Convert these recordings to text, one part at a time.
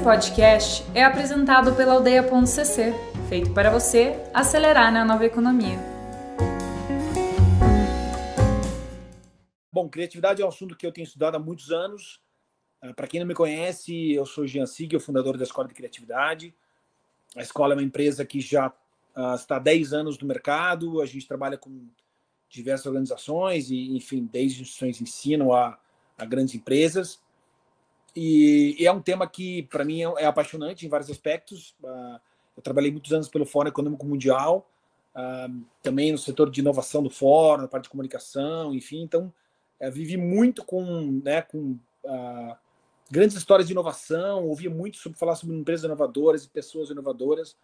Esse podcast é apresentado pela Aldeia.cc, feito para você acelerar na nova economia. Bom, criatividade é um assunto que eu tenho estudado há muitos anos. Ah, para quem não me conhece, eu sou Jean Sig, fundador da Escola de Criatividade. A escola é uma empresa que já uh, está há 10 anos no mercado. A gente trabalha com diversas organizações, e, enfim, desde instituições de ensino a, a grandes empresas. E, e, é um tema que, para mim, é, é, apaixonante em vários aspectos. Uh, eu trabalhei muitos anos pelo Fórum Econômico Mundial, uh, também no setor de inovação do Fórum, na parte de comunicação, enfim. Então, uh, vivi muito com, né, com grandes histórias de inovação, ouvia muito sobre falar sobre empresas inovadoras e pessoas inovadoras.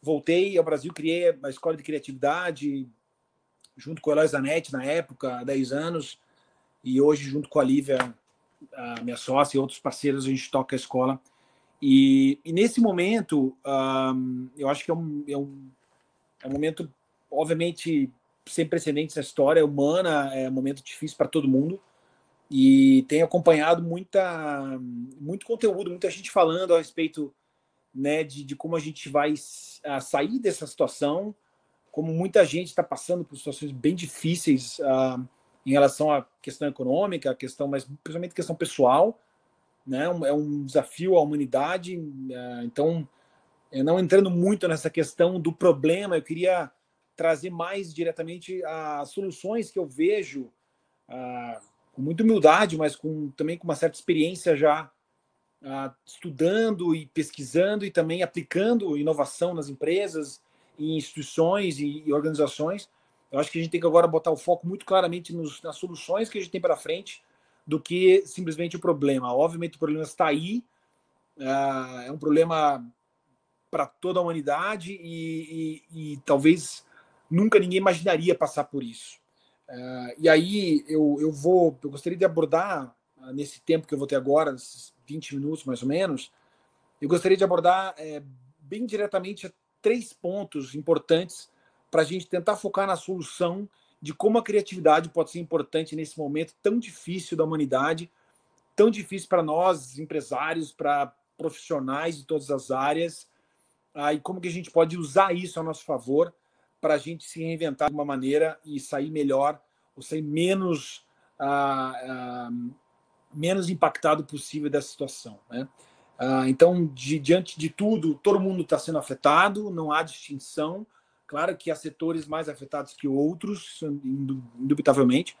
Voltei ao Brasil, criei a escola de criatividade, junto com a Eloy Zanetti, na época, há 10 anos, e hoje, junto com a Lívia, a minha sócia e outros parceiros, a gente toca a escola. E, e nesse momento, um, eu acho que é um, é, um, é um momento, obviamente, sem precedentes na história humana, é um momento difícil para todo mundo. E tenho acompanhado muita, muito conteúdo, muita gente falando a respeito né, de, de como a gente vai a, sair dessa situação, como muita gente está passando por situações bem difíceis. Uh, em relação à questão econômica, a questão, mas principalmente questão pessoal, né? É um desafio à humanidade. É, então, não entrando muito nessa questão do problema, eu queria trazer mais diretamente as soluções que eu vejo ah, com muita humildade, mas com, também com uma certa experiência já ah, estudando e pesquisando e também aplicando inovação nas empresas, em instituições e organizações eu acho que a gente tem que agora botar o foco muito claramente nos, nas soluções que a gente tem para frente do que simplesmente o problema. Obviamente o problema está aí, uh, é um problema para toda a humanidade e, e, e, talvez nunca ninguém imaginaria passar por isso. Uh, e aí eu, eu vou, eu gostaria de abordar uh, nesse tempo que eu vou ter agora, nesses 20 minutos mais ou menos, eu gostaria de abordar é, bem diretamente três pontos importantes para a gente tentar focar na solução de como a criatividade pode ser importante nesse momento tão difícil da humanidade, tão difícil para nós, empresários, para profissionais de todas as áreas, ah, e como que a gente pode usar isso a nosso favor para a gente se reinventar de uma maneira e sair melhor, ou sair menos, ah, ah, menos impactado possível dessa situação. Né? Ah, então, de, diante de tudo, todo mundo está sendo afetado, não há distinção, Claro que há setores mais afetados que outros, indubitavelmente,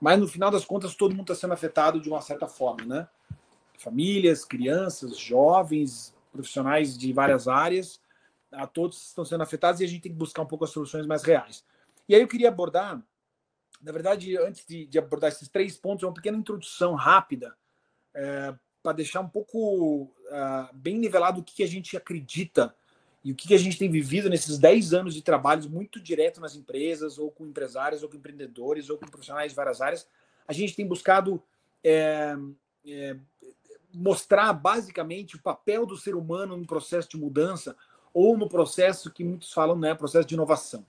mas no final das contas todo mundo está sendo afetado de uma certa forma, né? Famílias, crianças, jovens, profissionais de várias áreas, a todos estão sendo afetados e a gente tem que buscar um pouco as soluções mais reais. E aí eu queria abordar, na verdade, antes de, de abordar esses três pontos, uma pequena introdução rápida é, para deixar um pouco uh, bem nivelado o que a gente acredita e o que a gente tem vivido nesses 10 anos de trabalhos muito direto nas empresas, ou com empresários, ou com empreendedores, ou com profissionais de várias áreas, a gente tem buscado é, é, mostrar basicamente o papel do ser humano no processo de mudança, ou no processo que muitos falam, né, processo de inovação.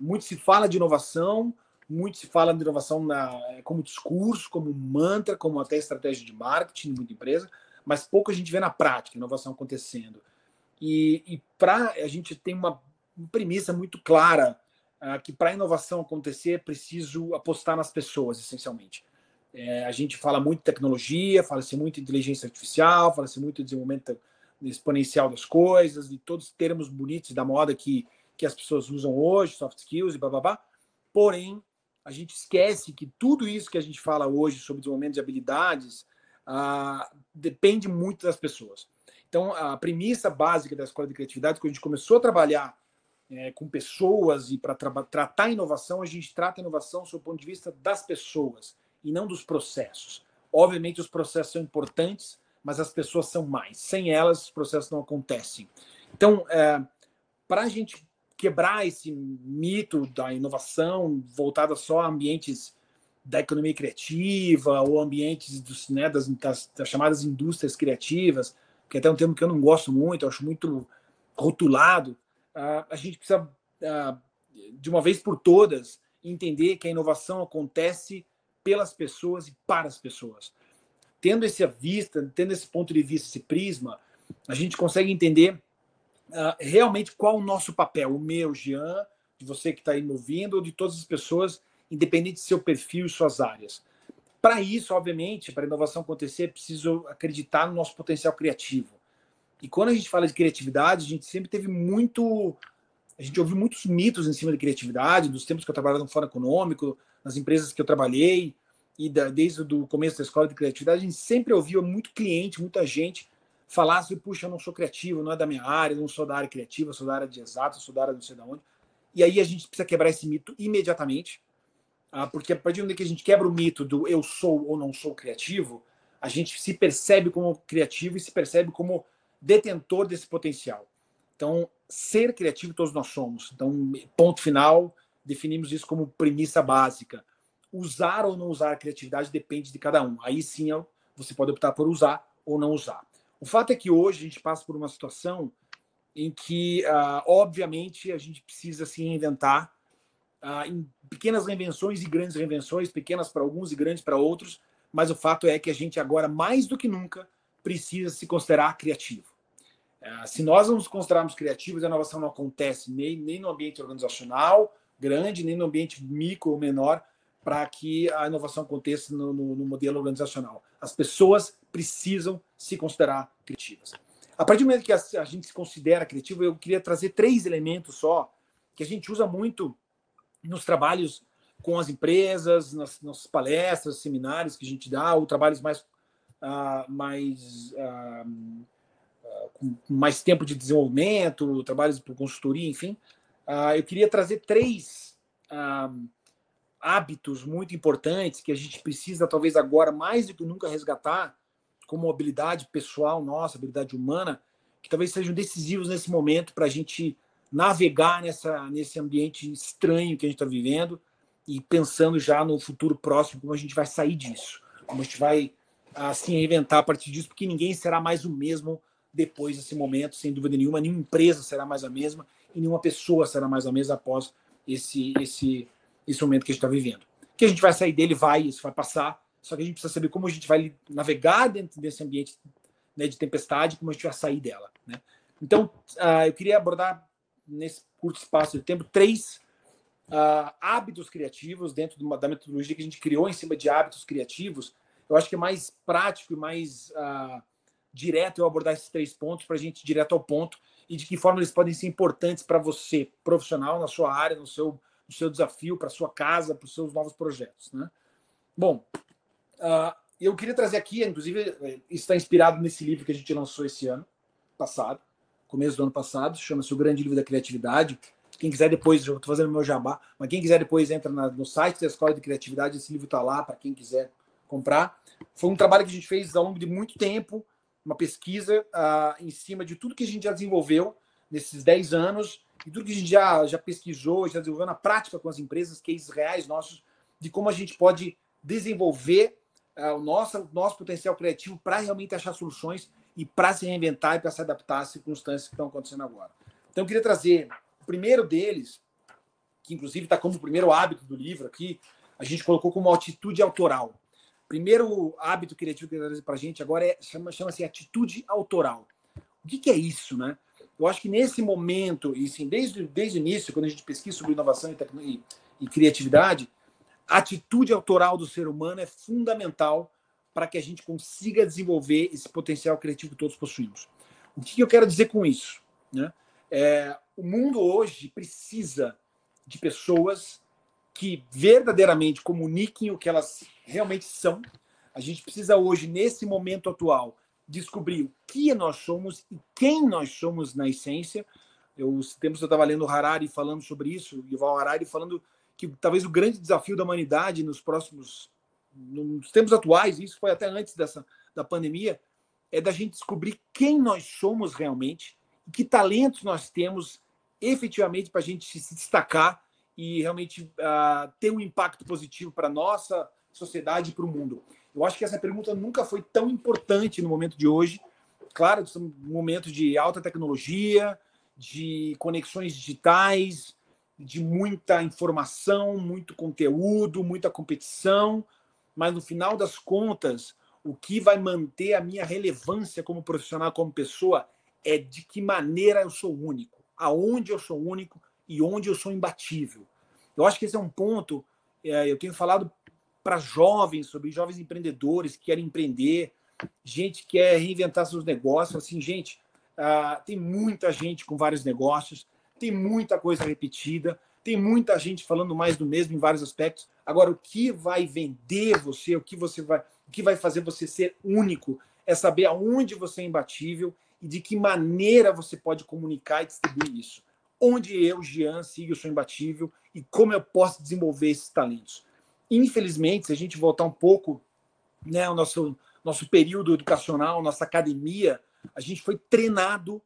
Muito se fala de inovação, muito se fala de inovação na, como discurso, como mantra, como até estratégia de marketing, muita empresa, mas pouco a gente vê na prática inovação acontecendo. E, e para a gente tem uma, premissa muito clara uh, que para a inovação acontecer é preciso apostar nas pessoas, essencialmente. É, a gente fala muito tecnologia, fala-se muito inteligência artificial, fala-se muito de desenvolvimento exponencial das coisas, de todos os termos bonitos da moda que, que as pessoas usam hoje, soft skills e blá. Porém, a gente esquece que tudo isso que a gente fala hoje sobre desenvolvimento de habilidades uh, depende muito das pessoas. Então, a premissa básica da Escola de Criatividade, quando a gente começou a trabalhar é, com pessoas e para tra tratar a inovação, a gente trata a inovação sob o ponto de vista das pessoas e não dos processos. Obviamente, os processos são importantes, mas as pessoas são mais. Sem elas, os processos não acontecem. Então, é, para a gente quebrar esse mito da inovação voltada só a ambientes da economia criativa ou ambientes dos, né, das, das, das chamadas indústrias criativas, que é até um termo que eu não gosto muito, eu acho muito rotulado, a gente precisa, de uma vez por todas, entender que a inovação acontece pelas pessoas e para as pessoas. tendo essa vista, tendo esse ponto de vista, esse prisma, a gente consegue entender uh, realmente qual o nosso papel, o meu, Jean, de você que está aí me ouvindo, ou de todas as pessoas, independente do seu perfil e suas áreas. Para isso, obviamente, para a inovação acontecer, é preciso acreditar no nosso potencial criativo. E quando a gente fala de criatividade, a gente sempre teve muito. A gente ouviu muitos mitos em cima de criatividade, dos tempos que eu trabalhava no Fórum Econômico, nas empresas que eu trabalhei, e da, desde o começo da escola de criatividade, a gente sempre ouvia muito cliente, muita gente falar assim: puxa, eu não sou criativo, não é da minha área, não sou da área criativa, sou da área de exato, sou da área não sei de onde. E aí a gente precisa quebrar esse mito imediatamente, porque a partir do momento que a gente quebra o mito do eu sou ou não sou criativo, a gente se percebe como criativo e se percebe como detentor desse potencial. Então, ser criativo todos nós somos. Então, ponto final, definimos isso como premissa básica. Usar ou não usar a criatividade depende de cada um. Aí sim você pode optar por usar ou não usar. O fato é que hoje a gente passa por uma situação em que, uh, obviamente, a gente precisa se reinventar uh, em pequenas reinvenções e grandes reinvenções, pequenas para alguns e grandes para outros, mas o fato é que a gente agora, mais do que nunca, precisa se considerar criativo. Uh, se nós não nos considerarmos criativos, a inovação não acontece nem, nem no ambiente organizacional grande, nem no ambiente micro ou menor, para que a inovação aconteça no, no, no modelo organizacional. As pessoas precisam se considerar criativas. A partir do momento que a gente se considera criativo, eu queria trazer três elementos só que a gente usa muito nos trabalhos com as empresas, nas nossas palestras, seminários que a gente dá, ou trabalhos mais, uh, mais uh, uh, com mais tempo de desenvolvimento, trabalhos por consultoria, enfim. eu queria trazer três hábitos muito importantes que a gente precisa, talvez agora mais do que nunca, resgatar como habilidade pessoal nossa, habilidade humana, que talvez sejam decisivos nesse momento para a gente navegar nessa, nesse ambiente estranho que a gente está vivendo e pensando já no futuro próximo, como a gente vai sair disso, como a gente vai assim reinventar a partir disso, porque ninguém será mais o mesmo depois desse momento, sem dúvida nenhuma, nenhuma empresa será mais a mesma e nenhuma pessoa será mais a mesma após esse esse esse momento que a gente está vivendo. Que a gente vai sair dele, vai, isso vai passar, só que a gente precisa saber como a gente vai navegar dentro desse ambiente né, de tempestade, como a gente vai sair dela. Né? Então, uh, eu queria abordar nesse curto espaço de tempo três uh, hábitos criativos dentro uma, da metodologia que a gente criou em cima de hábitos criativos. Eu acho que é mais prático e mais uh, direto eu abordar esses três pontos para a gente ir direto ao ponto e de que forma eles podem ser importantes para você, profissional, na sua área, no seu, no seu desafio, para sua casa, para os seus novos projetos. Né? Bom, Uh, eu queria trazer aqui, inclusive, eh, está inspirado nesse livro que a gente lançou esse ano passado, começo do ano passado, chama-se O Grande Livro da Criatividade. Quem quiser depois, eu estou fazendo meu jabá, mas quem quiser depois entra na, no site da Escola de Criatividade, esse livro está lá para quem quiser comprar. Foi um trabalho que a gente fez ao longo de muito tempo, uma pesquisa uh, em cima de tudo que a gente já desenvolveu nesses 10 anos e tudo que a gente já, já pesquisou, já desenvolveu na prática com as empresas, cases reais nossos, de como a gente pode desenvolver uh, o nosso, nosso potencial criativo para realmente achar soluções e para se reinventar e para se adaptar às circunstâncias que estão acontecendo agora. Então, eu queria trazer o primeiro deles, que inclusive está como o primeiro hábito do livro aqui, a gente colocou como atitude autoral. Primeiro hábito criativo que eu trazer para a gente agora é, chama, chama-se atitude autoral. O que, que, é isso, né? Eu acho que nesse momento, e sim, desde, desde o início, quando a gente pesquisa sobre inovação e, e, e criatividade, a atitude autoral do ser humano é fundamental para que a gente consiga desenvolver esse potencial criativo que todos possuímos. O que eu quero dizer com isso? Né? É, o mundo hoje precisa de pessoas que verdadeiramente comuniquem o que elas realmente são. A gente precisa hoje, nesse momento atual, descobrir o que nós somos e quem nós somos na essência. Eu, os tempos eu estava lendo Harari falando sobre isso, Yuval Harari falando que talvez o grande desafio da humanidade nos próximos nos tempos atuais, isso foi até antes dessa da pandemia, é da gente descobrir quem nós somos realmente e que talentos nós temos efetivamente para a gente se destacar e realmente uh, ter um impacto positivo para a nossa sociedade e para o mundo. Eu acho que essa pergunta nunca foi tão importante no momento de hoje. Claro, estamos num momento de alta tecnologia, de conexões digitais, de muita informação, muito conteúdo, muita competição, mas no final das contas, O que vai manter a minha relevância como profissional, como pessoa, é de que maneira eu sou único, aonde eu sou único e onde eu sou imbatível. Eu acho que esse é um ponto. É, eu tenho falado para jovens sobre jovens empreendedores que querem empreender, gente que quer reinventar seus negócios. Assim, gente, uh, tem muita gente com vários negócios, tem muita coisa repetida, tem muita gente falando mais do mesmo em vários aspectos. Agora, o que vai vender você, o que você vai, o que vai fazer você ser único, é saber aonde você é imbatível e de que maneira você pode comunicar e distribuir isso. Onde eu, Jean, sigo, eu sou imbatível e como eu posso desenvolver esses talentos. Infelizmente, se a gente voltar um pouco, né, o nosso nosso período educacional, nossa academia, a gente foi treinado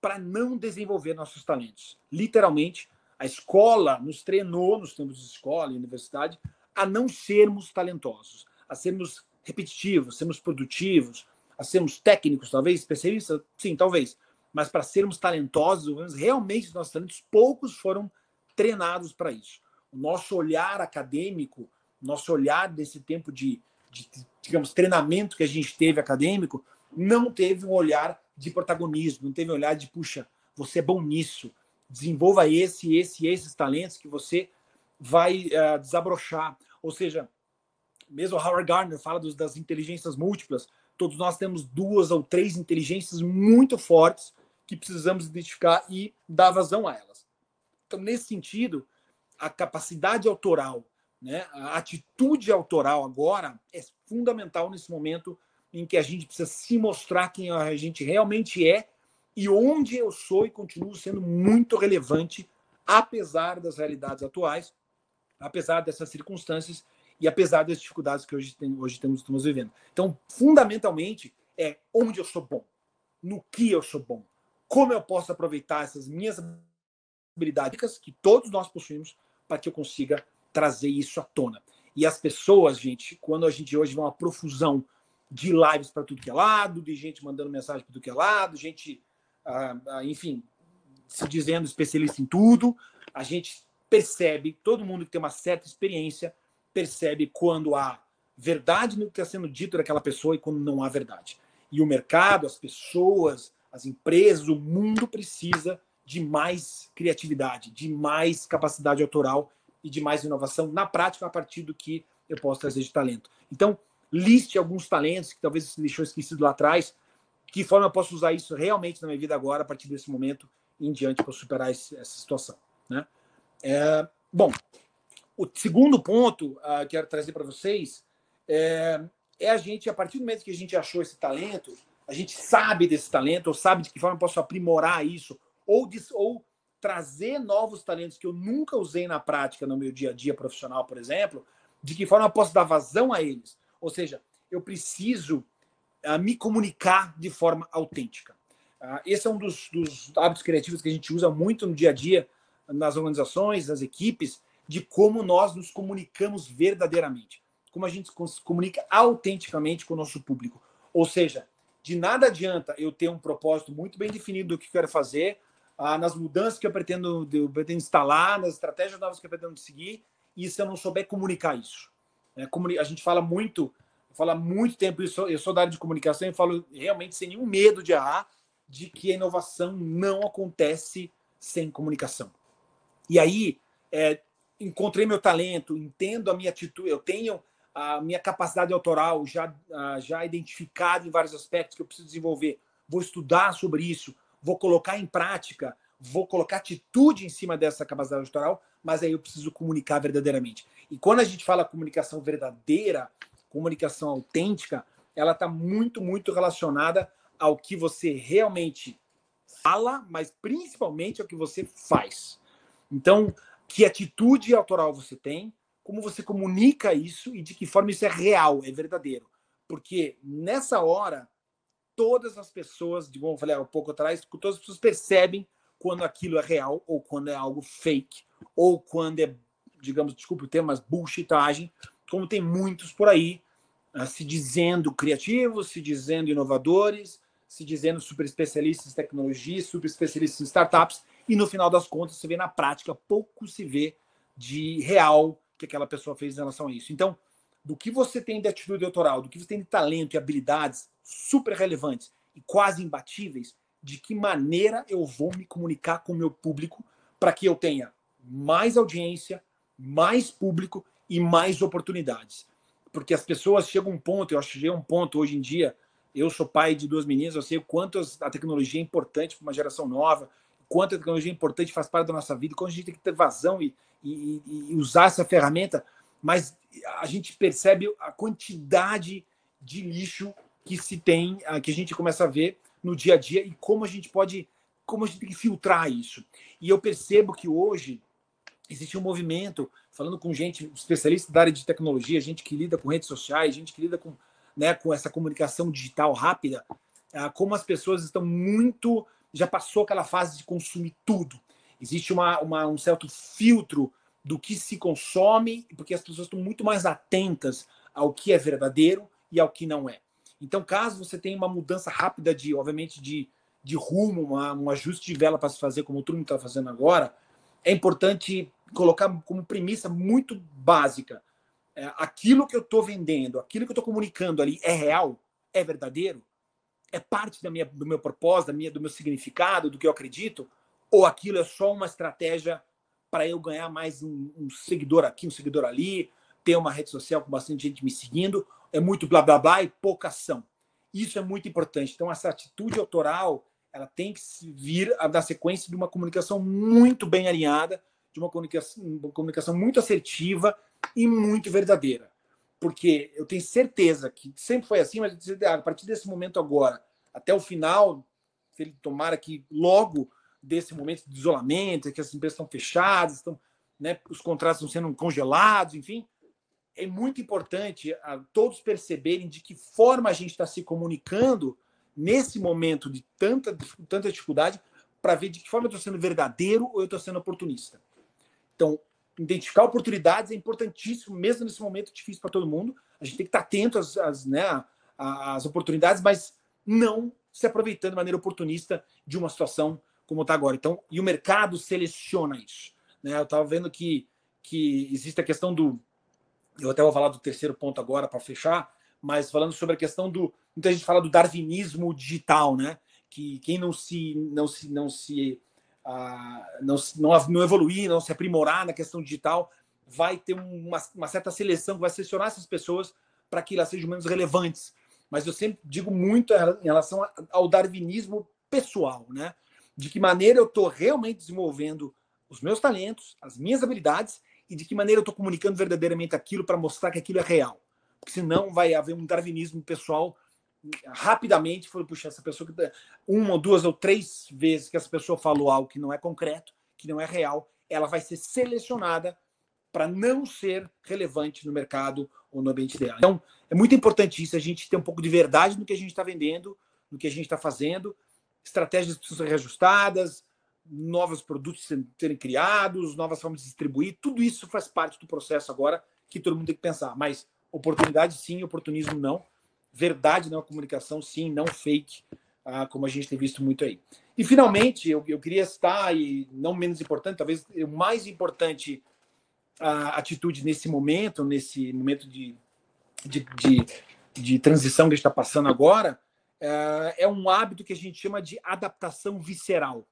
para não desenvolver nossos talentos. Literalmente, a escola nos treinou, nos tempos de escola e universidade, a não sermos talentosos, a sermos repetitivos, sermos produtivos, a sermos técnicos, talvez, especialistas, sim, talvez, mas para sermos talentosos, realmente nossos talentos, poucos foram treinados para isso. O nosso olhar acadêmico, nosso olhar desse tempo de, de, digamos, treinamento que a gente teve acadêmico, não teve um olhar de protagonismo, não teve um olhar de, puxa, você é bom nisso, desenvolva esse, esse esses talentos que você vai uh, desabrochar. Ou seja, mesmo Howard Gardner fala dos, das inteligências múltiplas, todos nós temos duas ou três inteligências muito fortes que precisamos identificar e dar vazão a elas. Então, nesse sentido, a capacidade autoral, né, a atitude autoral agora é fundamental nesse momento em que a gente precisa se mostrar quem a gente realmente é e onde eu sou e continuo sendo muito relevante, apesar das realidades atuais, apesar dessas circunstâncias e apesar das dificuldades que hoje, tem, hoje temos, estamos vivendo. Então, fundamentalmente, é onde eu sou bom, no que eu sou bom, como eu posso aproveitar essas minhas habilidades que todos nós possuímos para que eu consiga trazer isso à tona. E as pessoas, gente, quando a gente hoje vê uma profusão de lives para tudo que é lado, de gente mandando mensagem para tudo que é lado, gente enfim, se dizendo especialista em tudo, a gente percebe, todo mundo que tem uma certa experiência, percebe quando há verdade no que está sendo dito daquela pessoa e quando não há verdade. E o mercado, as pessoas, as empresas, o mundo precisa de mais criatividade, de mais capacidade autoral e de mais inovação na prática a partir do que eu posso trazer de talento. Então, liste alguns talentos que talvez você deixou esquecido lá atrás, que forma eu posso usar isso realmente na minha vida agora, a partir desse momento em diante, para superar esse, essa situação. Né? É, bom, o segundo ponto uh, que quero trazer para vocês é, é, a gente, a partir do momento que a gente achou esse talento, a gente sabe desse talento, ou sabe de que forma eu posso aprimorar isso, ou, ou trazer novos talentos que eu nunca usei na prática no meu dia a dia profissional, por exemplo, de que forma eu posso dar vazão a eles. Ou seja, eu preciso a me comunicar de forma autêntica. Uh, esse é um dos, dos, hábitos criativos que a gente usa muito no dia a dia nas organizações, nas equipes, de como nós nos comunicamos verdadeiramente, como a gente se comunica autenticamente com o nosso público. Ou seja, de nada adianta eu ter um propósito muito bem definido do que quero fazer, uh, nas mudanças que eu pretendo, eu pretendo instalar, nas estratégias novas que eu pretendo seguir, e se eu não souber comunicar isso. É, a gente fala muito falo há muito tempo isso, eu sou da área de comunicação e falo realmente sem nenhum medo de errar, de que a inovação não acontece sem comunicação. E aí, é, encontrei meu talento, entendo a minha atitude, eu tenho a minha capacidade autoral já, já identificada em vários aspectos que eu preciso desenvolver. Vou estudar sobre isso, vou colocar em prática, vou colocar atitude em cima dessa capacidade autoral, mas aí eu preciso comunicar verdadeiramente. E quando a gente fala comunicação verdadeira, comunicação autêntica, ela está muito, muito relacionada ao que você realmente fala, mas principalmente ao que você faz. Então, que atitude autoral você tem, como você comunica isso e de que forma isso é real, é verdadeiro. Porque nessa hora, todas as pessoas, de como eu falei há um pouco atrás, todas as pessoas percebem quando aquilo é real ou quando é algo fake ou quando é, digamos, desculpe o termo, mas bullshitagem, como tem muitos por aí, uh, se dizendo criativos, se dizendo inovadores, se dizendo super especialistas em tecnologia, super especialistas em startups, e no final das contas você vê na prática pouco se vê de real que aquela pessoa fez em relação a isso. Então, do que você tem de atitude autoral, do que você tem de talento e habilidades super relevantes e quase imbatíveis, de que maneira eu vou me comunicar com o meu público para que eu tenha mais audiência, mais público e mais oportunidades. Porque as pessoas chegam a um ponto, eu acho que chega um ponto hoje em dia, eu sou pai de duas meninas, eu sei o quanto a tecnologia é importante para uma geração nova, quanto a tecnologia é importante, faz parte da nossa vida, quanto a gente tem que ter vazão e, e, e usar essa ferramenta, mas a gente percebe a quantidade de lixo que se tem, que a gente começa a ver no dia a dia e como a gente pode, como a gente tem que filtrar isso. E eu percebo que hoje existe um movimento, falando com gente especialista da área de tecnologia, gente que lida com redes sociais, gente que lida com, né, com essa comunicação digital rápida, ah, como as pessoas estão muito já passou aquela fase de consumir tudo. Existe uma, uma, um certo filtro do que se consome, porque as pessoas estão muito mais atentas ao que é verdadeiro e ao que não é. Então, caso você tenha uma mudança rápida de, obviamente, de, de rumo, uma, um ajuste de vela para se fazer, como o mundo está fazendo agora, é importante colocar como premissa muito básica. É, aquilo que eu estou vendendo, aquilo que eu estou comunicando ali é real? É verdadeiro? é parte da minha, do meu propósito, da minha, do meu significado, do que eu acredito? Ou aquilo é só uma estratégia para eu ganhar mais um, um, seguidor aqui, um seguidor ali, ter uma rede social com bastante gente me seguindo? É muito blá blá blá e pouca ação. Isso é muito importante. Então, essa atitude autoral ela tem que vir a dar sequência de uma comunicação muito bem alinhada, de uma comunicação, uma comunicação muito assertiva e muito verdadeira. Porque eu tenho certeza que sempre foi assim, mas a partir desse momento agora, até o final, se ele tomara que logo desse momento de isolamento, que as empresas estão fechadas, estão, né, os contratos estão sendo congelados, enfim, é muito importante a todos perceberem de que forma a gente está se comunicando nesse momento de tanta, tanta dificuldade para ver de que forma eu estou sendo verdadeiro ou eu estou sendo oportunista. Então, identificar oportunidades é importantíssimo, mesmo nesse momento difícil para todo mundo. A gente tem que estar atento às, às, né, às oportunidades, mas não se aproveitando de maneira oportunista de uma situação como está agora. Então, e o mercado seleciona isso. Né? Eu estava vendo que, que existe a questão do. Eu até vou falar do terceiro ponto agora para fechar, mas falando sobre a questão do. Muita gente fala do darwinismo digital, né? Que quem não se, não se, não se não, não, não evoluir, não se aprimorar na questão digital, vai ter uma, uma certa seleção que vai selecionar essas pessoas para que elas sejam menos relevantes. Mas eu sempre digo muito em relação ao darwinismo pessoal, né? De que maneira eu estou realmente desenvolvendo os meus talentos, as minhas habilidades e de que maneira eu estou comunicando verdadeiramente aquilo para mostrar que aquilo é real. Porque senão vai haver um darwinismo pessoal rapidamente foi puxar essa pessoa que uma, duas ou três vezes que essa pessoa falou algo que não é concreto, que não é real, ela vai ser selecionada para não ser relevante no mercado ou no ambiente dela. Então, é muito importante isso, a gente ter um pouco de verdade no que a gente está vendendo, no que a gente está fazendo, estratégias precisam ser reajustadas, novos produtos serem criados, novas formas de distribuir, tudo isso faz parte do processo agora que todo mundo tem que pensar. Mas oportunidade sim, oportunismo não verdade na comunicação, sim, não fake, ah, como a gente tem visto muito aí. E, finalmente, eu, eu queria citar, e não menos importante, talvez o mais importante a atitude nesse momento, nesse momento de, de, de, de transição que a gente está passando agora, é, é um hábito que a gente chama de adaptação visceral.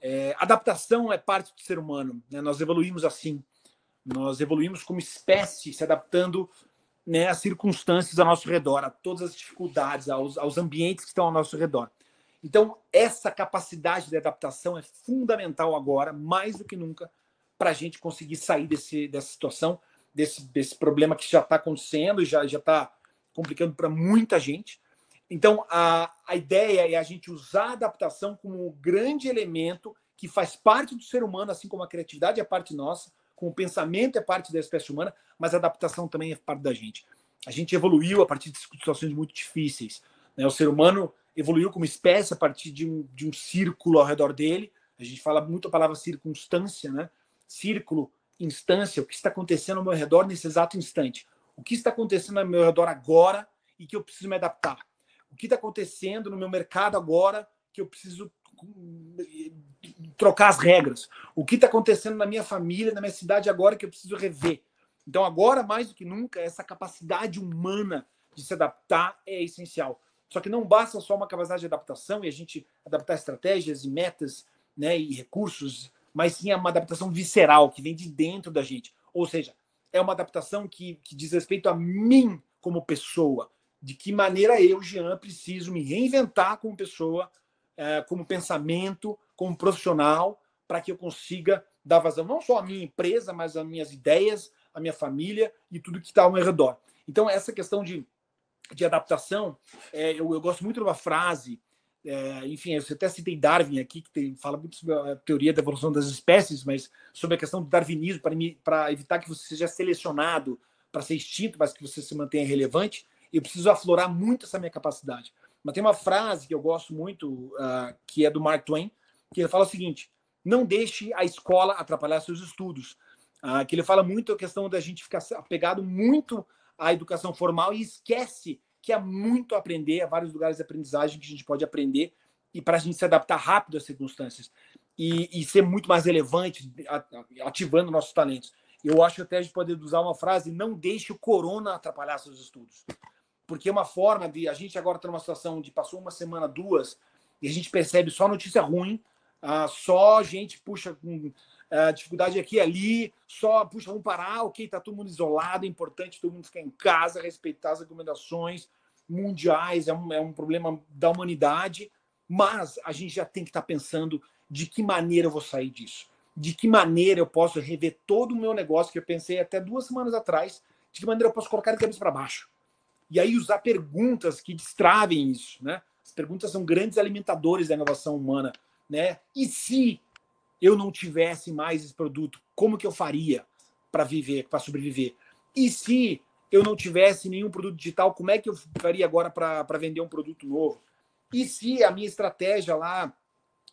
É, adaptação é parte do ser humano, né? nós evoluímos assim. Nós evoluímos como espécie, se adaptando né, as circunstâncias ao nosso redor, a todas as dificuldades, aos, aos ambientes que estão ao nosso redor. Então, essa capacidade de adaptação é fundamental agora, mais do que nunca, para a gente conseguir sair desse, dessa situação, desse, desse problema que já está acontecendo e já está complicando para muita gente. Então, a, a ideia é a gente usar a adaptação como um grande elemento que faz parte do ser humano, assim como a criatividade é parte nossa, com o pensamento é parte da espécie humana, mas a adaptação também é parte da gente. A gente evoluiu a partir de situações muito difíceis. Né? O ser humano evoluiu como espécie a partir de um, de um círculo ao redor dele. A gente fala muito a palavra circunstância, né? Círculo, instância, o que está acontecendo ao meu redor nesse exato instante. O que está acontecendo ao meu redor agora e que eu preciso me adaptar. O que está acontecendo no meu mercado agora que eu preciso trocar as regras. O que está acontecendo na minha família, na minha cidade agora que eu preciso rever. Então, agora, mais do que nunca, essa capacidade humana de se adaptar é essencial. Só que não basta só uma capacidade de adaptação e a gente adaptar estratégias e metas né, e recursos, mas sim é uma adaptação visceral, que vem de dentro da gente. Ou seja, é uma adaptação que, que diz respeito a mim como pessoa. De que maneira eu, Jean, preciso me reinventar como pessoa, como pensamento, como profissional, para que eu consiga dar vazão não só à minha empresa, mas às minhas ideias, à minha família e tudo que está ao meu redor. Então, essa questão de, de adaptação, é, eu, eu, gosto muito de uma frase, é, enfim, eu até citei Darwin aqui, que tem, fala muito sobre a teoria da evolução das espécies, mas sobre a questão do darwinismo, para evitar que você seja selecionado para ser extinto, mas que você se mantenha relevante, eu preciso aflorar muito essa minha capacidade. Mas tem uma frase que eu gosto muito, uh, que é do Mark Twain, que ele fala o seguinte: não deixe a escola atrapalhar seus estudos. Uh, que ele fala muito a questão da gente ficar apegado muito à educação formal e esquece que há muito a aprender, há vários lugares de aprendizagem que a gente pode aprender e para a gente se adaptar rápido às circunstâncias e, e, ser muito mais relevante, ativando nossos talentos. Eu acho até a gente pode usar uma frase: não deixe o corona atrapalhar seus estudos porque é uma forma de. A gente agora está numa situação de passou uma semana, duas, e a gente percebe só notícia ruim, uh, só gente puxa com uh, dificuldade aqui e ali, só puxa, vamos parar, ok, está todo mundo isolado, é importante todo mundo ficar em casa, respeitar as recomendações mundiais, é um, é um problema da humanidade, mas a gente já tem que estar tá pensando de que maneira eu vou sair disso. De que maneira eu posso rever todo o meu negócio que eu pensei até duas semanas atrás, de que maneira eu posso colocar de cabeça para baixo e aí usar perguntas que destravem isso, né? As perguntas são grandes alimentadores da inovação humana, né? E se eu não tivesse mais esse produto, como que eu faria para viver, para sobreviver? E se eu não tivesse nenhum produto digital, como é que eu faria agora para vender um produto novo? E se a minha estratégia lá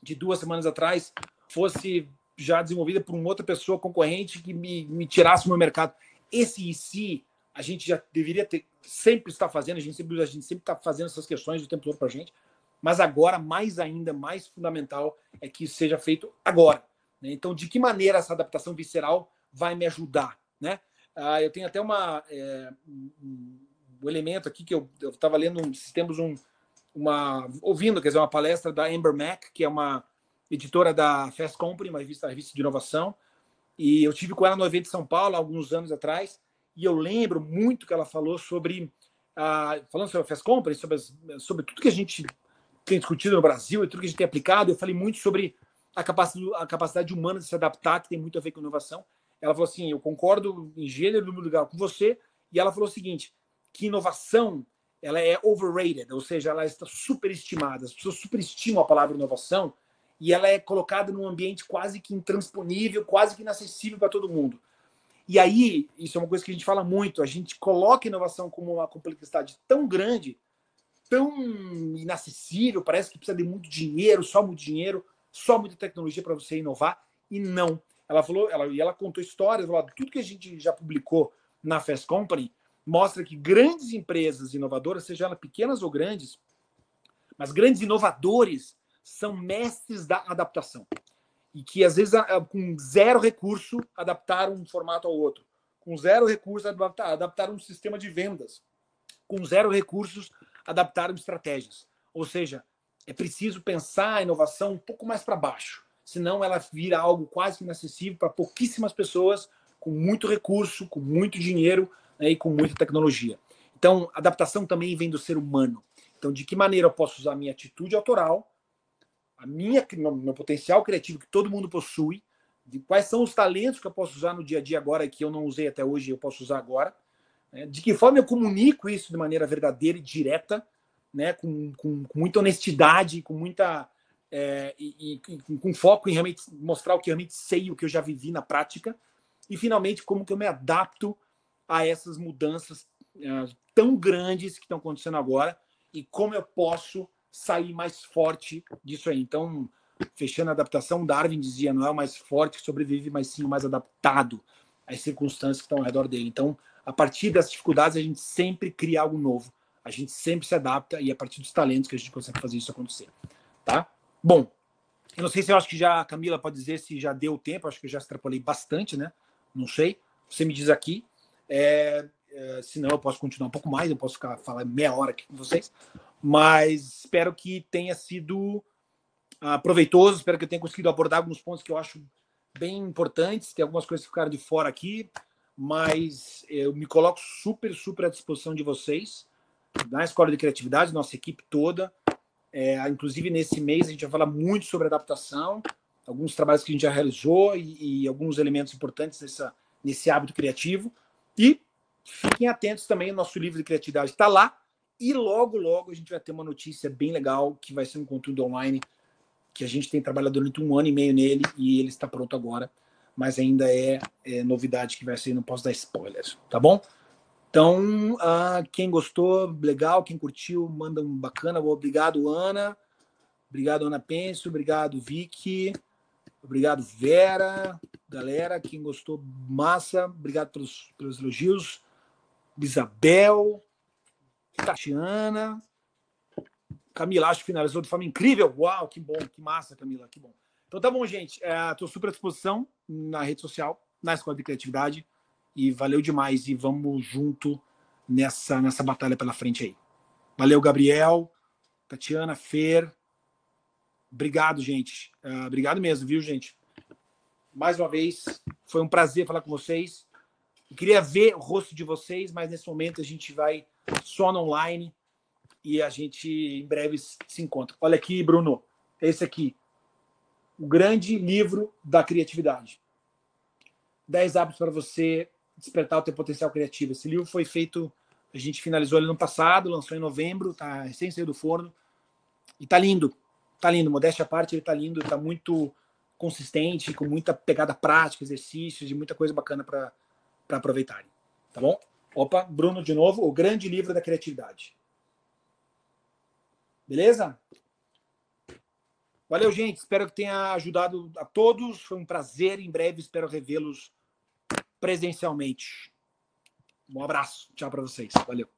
de duas semanas atrás fosse já desenvolvida por uma outra pessoa concorrente que me, me tirasse do meu mercado? Esse e se a gente já deveria ter sempre estar fazendo, a gente sempre a gente sempre está fazendo essas questões o tempo todo para a gente, mas agora mais ainda mais fundamental é que isso seja feito agora. Né? Então, de que maneira essa adaptação visceral vai me ajudar, né? Ah, eu tenho até uma é, um, um, elemento aqui que eu estava lendo, um, temos um uma ouvindo, quer dizer, uma palestra da Amber Mack, que é uma editora da Fast Company, uma revista, revista de inovação, e eu tive com ela no evento de São Paulo alguns anos atrás e eu lembro muito que ela falou sobre, ah, falando sobre a Company, sobre, sobre tudo que a gente tem discutido no Brasil e tudo que a gente tem aplicado, eu falei muito sobre a capacidade, a capacidade humana de se adaptar, que tem muito a ver com inovação. Ela falou assim: eu concordo em gênero do lugar com você, e ela falou o seguinte: que inovação ela é overrated, ou seja, ela está superestimada. As pessoas superestimam a palavra inovação e ela é colocada num ambiente quase que intransponível, quase que inacessível para todo mundo. E aí, isso é uma coisa que a gente fala muito, a gente coloca inovação como uma complexidade tão grande, tão inacessível, parece que precisa de muito dinheiro, só muito dinheiro, só muita tecnologia para você inovar, e não. Ela falou, ela, e ela contou histórias, falou, tudo que a gente já publicou na Fast Company mostra que grandes empresas inovadoras, sejam elas pequenas ou grandes, mas grandes inovadores são mestres da adaptação e que às vezes com zero recurso adaptaram um formato ao outro, com zero recurso adaptaram um sistema de vendas, com zero recursos adaptaram estratégias. Ou seja, é preciso pensar a inovação um pouco mais para baixo, senão ela vira algo quase inacessível para pouquíssimas pessoas, com muito recurso, com muito dinheiro né, e com muita tecnologia. Então, adaptação também vem do ser humano. Então, de que maneira eu posso usar minha atitude autoral a minha, meu, meu potencial criativo que todo mundo possui, de quais são os talentos que eu posso usar no dia a dia agora que eu não usei até hoje eu posso usar agora, né? de que forma eu comunico isso de maneira verdadeira e direta, né? com, com, com muita honestidade, com muita é, e, e, com foco em realmente mostrar o que eu realmente sei, o que eu já vivi na prática, e finalmente como que eu me adapto a essas mudanças é, tão grandes que estão acontecendo agora e como eu posso sair mais forte disso aí. Então, fechando a adaptação, Darwin dizia: não é o mais forte que sobrevive, mas sim o mais adaptado às circunstâncias que estão ao redor dele. Então, a partir das dificuldades, a gente sempre cria algo novo. A gente sempre se adapta e é a partir dos talentos que a gente consegue fazer isso acontecer. Tá? Bom, eu não sei se eu acho que já a Camila pode dizer se já deu tempo, acho que eu já extrapolei bastante, né? Não sei. Você me diz aqui. É, é, eu posso continuar um pouco mais, eu posso ficar falar meia hora aqui com vocês. Mas espero que tenha sido uh, proveitoso, espero que eu tenha conseguido abordar alguns pontos que eu acho bem importantes. Tem algumas coisas que ficaram de fora aqui, mas eu me coloco super, super à disposição de vocês na Escola de Criatividade, nossa equipe toda. É, inclusive, nesse mês, a gente vai falar muito sobre adaptação, alguns trabalhos que a gente já realizou e, e alguns elementos importantes nessa, nesse hábito criativo. E fiquem atentos também, nosso livro de criatividade está lá. E logo, logo, a gente vai ter uma notícia bem legal, que vai ser um conteúdo online, que a gente tem trabalhado durante um ano e meio nele, e ele está pronto agora. Mas ainda é, é novidade que vai sair, não posso dar spoilers, tá bom? Então, uh, quem gostou, legal. Quem curtiu, manda um bacana. Obrigado, Ana. Obrigado, Ana Penso. Obrigado, Vicky. Obrigado, Vera. Galera, quem gostou, massa. Obrigado pelos, pelos elogios. Isabel. Tatiana. Camila, acho que finalizou de forma incrível. Uau, que bom, que massa, Camila, que bom. Então tá bom, gente. Estou é, super à disposição na rede social, na Escola de Criatividade e valeu demais e vamos junto nessa nessa batalha pela frente aí. Valeu, Gabriel, Tatiana, Fer. Obrigado, gente. Uh, obrigado mesmo, viu, gente? Mais uma vez, foi um prazer falar com vocês. Eu queria ver o rosto de vocês, mas nesse momento a gente vai só no online e a gente em breve se encontra. Olha aqui, Bruno, esse aqui, o grande livro da criatividade. 10 hábitos para você despertar o teu potencial criativo. Esse livro foi feito, a gente finalizou ele no passado, lançou em novembro, tá recém saiu do forno e tá lindo, tá lindo. Modéstia à parte, ele tá lindo, tá muito consistente, com muita pegada prática, exercícios e muita coisa bacana para aproveitarem. Tá bom? Opa, Bruno de novo, o grande livro da criatividade. Beleza? Valeu, gente. Espero que tenha ajudado a todos. Foi um prazer. Em breve espero revê-los presencialmente. Um abraço. Tchau para vocês. Valeu.